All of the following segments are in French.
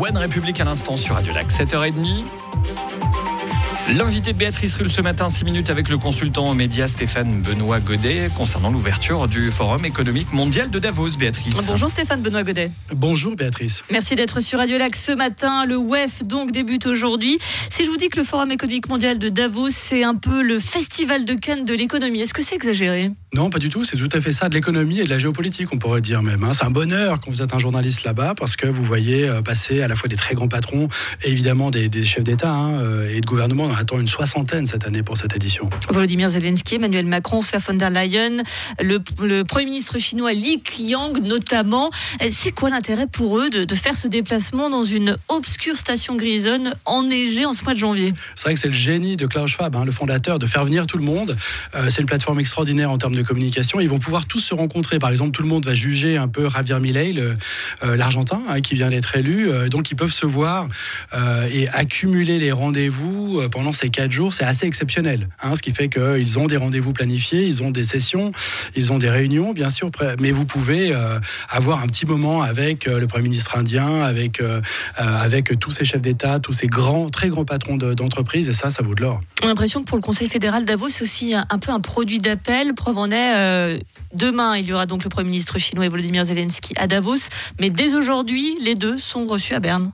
One République à l'instant sur Radio Lac, 7h30. L'invité de Béatrice Rulle ce matin, 6 minutes avec le consultant aux médias Stéphane Benoît Godet concernant l'ouverture du Forum économique mondial de Davos. Béatrice. Bonjour Stéphane Benoît Godet. Bonjour Béatrice. Merci d'être sur Radio Lac ce matin. Le WEF donc débute aujourd'hui. Si je vous dis que le Forum économique mondial de Davos, c'est un peu le festival de Cannes de l'économie, est-ce que c'est exagéré? Non, pas du tout. C'est tout à fait ça, de l'économie et de la géopolitique, on pourrait dire même. hein. C'est un bonheur quand vous êtes un journaliste là-bas parce que vous voyez euh, passer à la fois des très grands patrons et évidemment des, des chefs d'État hein, euh, et de gouvernement. On en attend une soixantaine cette année pour cette édition. Volodymyr Zelensky, Emmanuel Macron, Ursula von der Leyen, le, le Premier ministre chinois Li Qiang notamment. Euh, C'est quoi l'intérêt pour eux de, de faire ce déplacement dans une obscure station grisonne enneigée en ce mois de janvier? C'est vrai que c'est le génie de Klaus Schwab, hein, le fondateur, de faire venir tout le monde. Euh, c'est une plateforme extraordinaire en termes de communication. Ils vont pouvoir tous se rencontrer. Par exemple, tout le monde va juger un peu Javier Milei, le, euh, l'Argentin, hein, qui vient d'être élu. Euh, donc, ils peuvent se voir et accumuler les rendez-vous euh, pendant ces quatre jours. C'est assez exceptionnel. hein, ce qui fait qu'ils ont des rendez-vous planifiés, ils ont des sessions, ils ont des réunions, bien sûr. Mais vous pouvez euh, avoir un petit moment avec euh, le Premier ministre indien, avec, euh, euh, avec tous ces chefs d'État, tous ces grands, très grands patrons de- d'entreprises. Et ça, ça vaut de l'or. On a l'impression que pour le Conseil fédéral, Davos, c'est aussi un, un peu un produit d'appel. Preuve en est, euh, demain, il y aura donc le Premier ministre chinois Volodymyr Zelensky à Davos. Mais dès aujourd'hui, les deux sont reçus à Berne.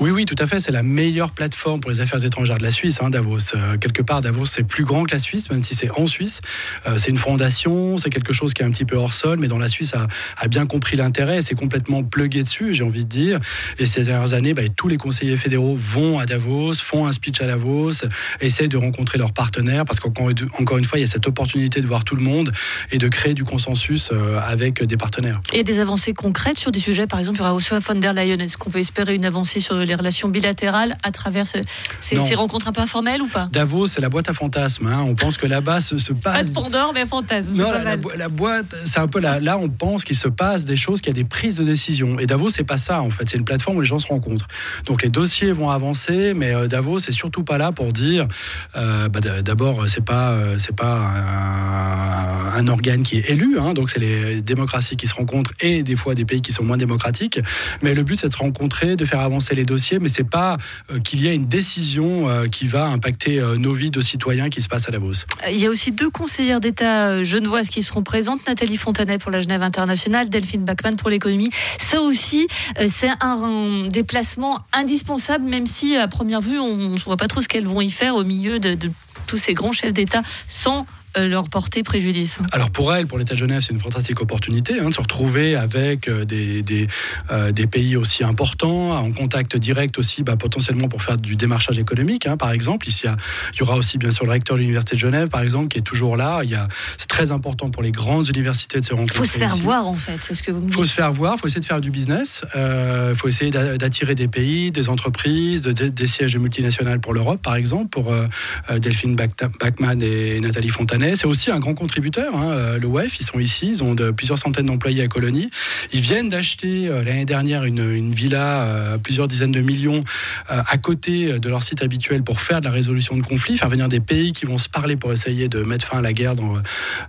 Oui, oui, tout à fait. C'est la meilleure plateforme pour les affaires étrangères de la Suisse, hein, Davos. Euh, quelque part, Davos, c'est plus grand que la Suisse, même si c'est en Suisse. Euh, c'est une fondation, c'est quelque chose qui est un petit peu hors sol, mais dont la Suisse a, a bien compris l'intérêt. C'est complètement plugué dessus, j'ai envie de dire. Et ces dernières années, bah, tous les conseillers fédéraux vont à Davos, font un speech à Davos, essayent de rencontrer leurs partenaires, parce qu'encore encore une fois, il y a cette opportunité de voir tout le monde et de créer du consensus euh, avec des partenaires. Et des avancées concrètes sur des sujets, par exemple, il y aura Ursula von der Leyen? Est-ce qu'on peut espérer une avancée sur les relations bilatérales à travers ce- ces, rencontres un peu informelles ou pas Davos, c'est la boîte à fantasmes. hein. On pense que là-bas se, se Pas de passe Pandore, mais fantasme. Non, la, boîte, c'est un peu là. Là, on pense qu'il se passe des choses, qu'il y a des prises de décision. Et Davos, c'est pas ça, en fait. C'est une plateforme où les gens se rencontrent. Donc, les dossiers vont avancer, mais euh, Davos, c'est surtout pas là pour dire. euh, bah, D'abord, c'est pas, euh, c'est pas un, un organe qui est élu. hein. donc, c'est les démocraties qui se rencontrent et des fois des pays qui sont moins démocratiques. Mais le but, c'est de se rencontrer, de faire avancer les dossiers. Mais c'est pas euh, qu'il y ait une décision euh, qui va impacter euh, nos vies de citoyens qui se passe à Davos. Il y a aussi deux conseillères d'État genevoises qui seront présentes, Nathalie Fontanet pour la Genève internationale, Delphine Bachmann pour l'économie. Ça aussi, c'est un, déplacement indispensable, même si à première vue, on ne voit pas trop ce qu'elles vont y faire au milieu de, de tous ces grands chefs d'État sans leur porter préjudice. Alors pour elle, pour l'État de Genève, c'est une fantastique opportunité hein, de se retrouver avec euh, des, des, euh, des pays aussi importants, en contact direct aussi bah, potentiellement pour faire du démarchage économique. hein, par exemple, ici il y il aura aussi bien sûr le recteur de l'Université de Genève, par exemple, qui est toujours là. Il C'est très important pour les grandes universités de se Il rencontrer. faut se faire ici. voir, en fait, c'est ce que vous me Il faut dites. se faire voir, il faut essayer de faire du business, il faut essayer d'a- d'attirer des pays, des entreprises, de- des, des sièges multinationales pour l'Europe, par exemple, pour euh, euh, Delphine Bach- Bachmann et Nathalie Fontanet. C'est aussi un grand contributeur. hein, euh, Le WEF, ils sont ici, ils ont plusieurs centaines d'employés à Colonie. Ils viennent d'acheter euh, l'année dernière une, villa euh, à plusieurs dizaines de millions euh, à côté de leur site habituel pour faire de la résolution de conflits, faire venir des pays qui vont se parler pour essayer de mettre fin à la guerre. Dans,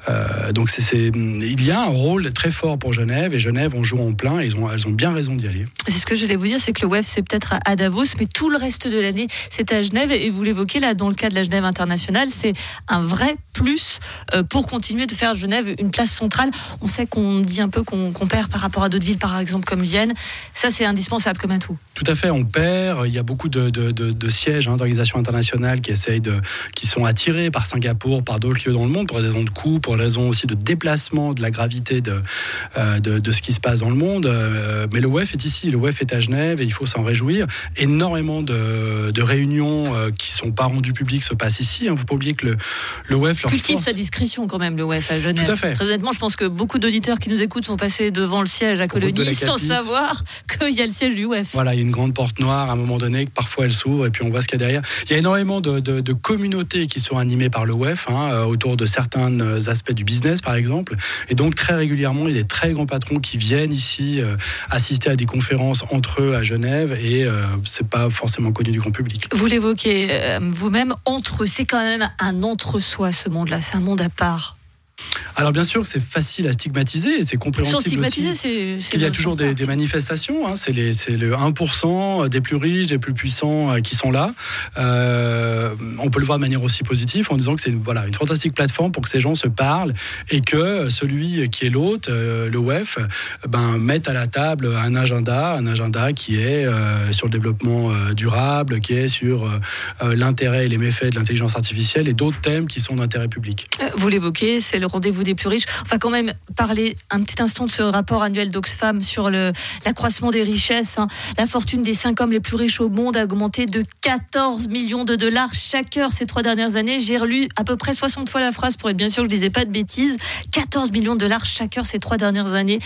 euh, donc c'est, c'est- il y a un rôle très fort pour Genève et Genève on joue en plein et ils ont, elles ont bien raison d'y aller. C'est ce que j'allais vous dire, c'est que le WEF, c'est peut-être à- Davos, mais tout le reste de l'année, c'est à Genève. Et vous l'évoquez là, dans le cas de la Genève internationale, c'est un vrai plus euh, pour continuer de faire Genève une place centrale. On sait qu'on dit un peu qu'on perd par rapport à d'autres villes, par exemple comme Vienne. Ça, c'est indispensable comme atout. Tout à fait, on perd. Il y a beaucoup de, de- de- de sièges hein, d'organisations internationales qui essayent de, qui sont attirés par Singapour, par d'autres lieux dans le monde, pour des raisons de coût, pour des raisons aussi de déplacement, de la gravité de, euh, de, de ce qui se passe dans le monde. Euh, mais le WEF est ici, le WEF est à Genève et il faut s'en réjouir. Énormément de, de réunions euh, qui sont pas rendues publiques se passent ici. Hein. Faut pas oublier que le, le WEF leur Cultive force- sa discrétion quand même, le WEF à Genève. Tout à fait. Très honnêtement, je pense que beaucoup d'auditeurs qui nous écoutent sont passés devant le siège à Colonie sans savoir qu'il y a le siège du WEF. Voilà, il y a une grande porte noire à un moment donné, que parfois elle s'ouvre et puis on voit ce qu'il y a derrière. Il y a énormément de, de- de communautés qui sont animées par le WEF, hein, autour de certains aspects du business par exemple. Et donc très régulièrement, il y a des très grands patrons qui viennent ici euh, assister à des conférences entre eux à Genève et euh, c'est pas forcément connu du grand public. Vous l'évoquez euh, vous-même, entre, c'est quand même un entre-soi ce monde-là, c'est un monde à part. Alors bien sûr que c'est facile à stigmatiser, c'est compréhensible aussi. Il y a toujours des, manifestations, hein, c'est le 1% des plus riches, des plus puissants euh, qui sont là. Euh, on peut le voir de manière aussi positive en disant que c'est voilà, une fantastique plateforme pour que ces gens se parlent et que celui qui est l'hôte, euh, le WEF, ben, mette à la table un agenda, un agenda qui est sur le développement durable, qui est sur l'intérêt et les méfaits de l'intelligence artificielle et d'autres thèmes qui sont d'intérêt public. Vous l'évoquez, c'est le rendez-vous des plus riches. On va quand même parler un petit instant de ce rapport annuel d'Oxfam sur l'accroissement des richesses. Hein. La fortune des cinq hommes les plus riches au monde a augmenté de 14 millions de dollars chaque heure ces trois dernières années. J'ai relu à peu près 60 fois la phrase pour être bien sûr que je disais pas de bêtises. 14 millions de dollars chaque heure ces trois dernières années.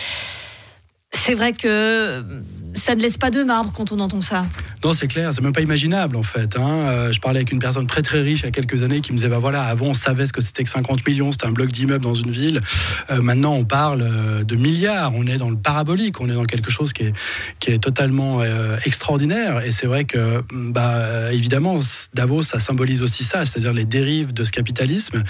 C'est vrai que ça ne laisse pas de marbre quand on entend ça. Non, c'est clair, c'est même pas imaginable en fait. Hein. Euh, je parlais avec une personne très très riche il y a quelques années qui me disait bah voilà, avant on savait ce que c'était que 50 millions, c'était un bloc d'immeubles dans une ville. Euh, maintenant on parle euh, de milliards, on est dans le parabolique, on est dans quelque chose qui est, qui est totalement extraordinaire. Et c'est vrai que, bah, évidemment, Davos, ça symbolise aussi ça, c'est-à-dire les dérives de ce capitalisme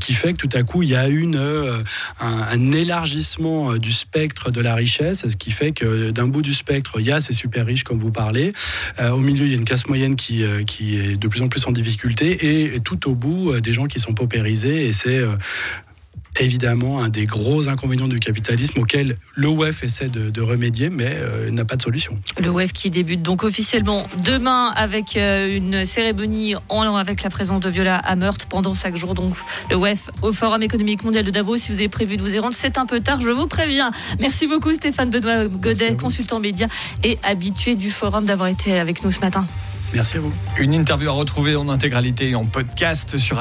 qui fait que tout à coup il y a une, un, un élargissement du spectre de la richesse, ce qui fait que d'un bout du spectre, il y a ces super riches comme vous parlez. Euh, au milieu, il y a une classe moyenne qui, euh, qui est de plus en plus en difficulté et, tout au bout, euh, des gens qui sont paupérisés. Et c'est évidemment un des gros inconvénients du capitalisme auquel l'OEF essaie de, remédier, mais n'a pas de solution. L'OEF qui débute donc officiellement demain avec une cérémonie en, avec la présence de Viola Amert pendant cinq jours. Donc l'OEF au Forum économique mondial de Davos. Si vous avez prévu de vous y rendre, c'est un peu tard, je vous préviens. Merci beaucoup Stéphane Benoît Godet, consultant média et habitué du forum d'avoir été avec nous ce matin. Merci à vous. Une interview à retrouver en intégralité en podcast sur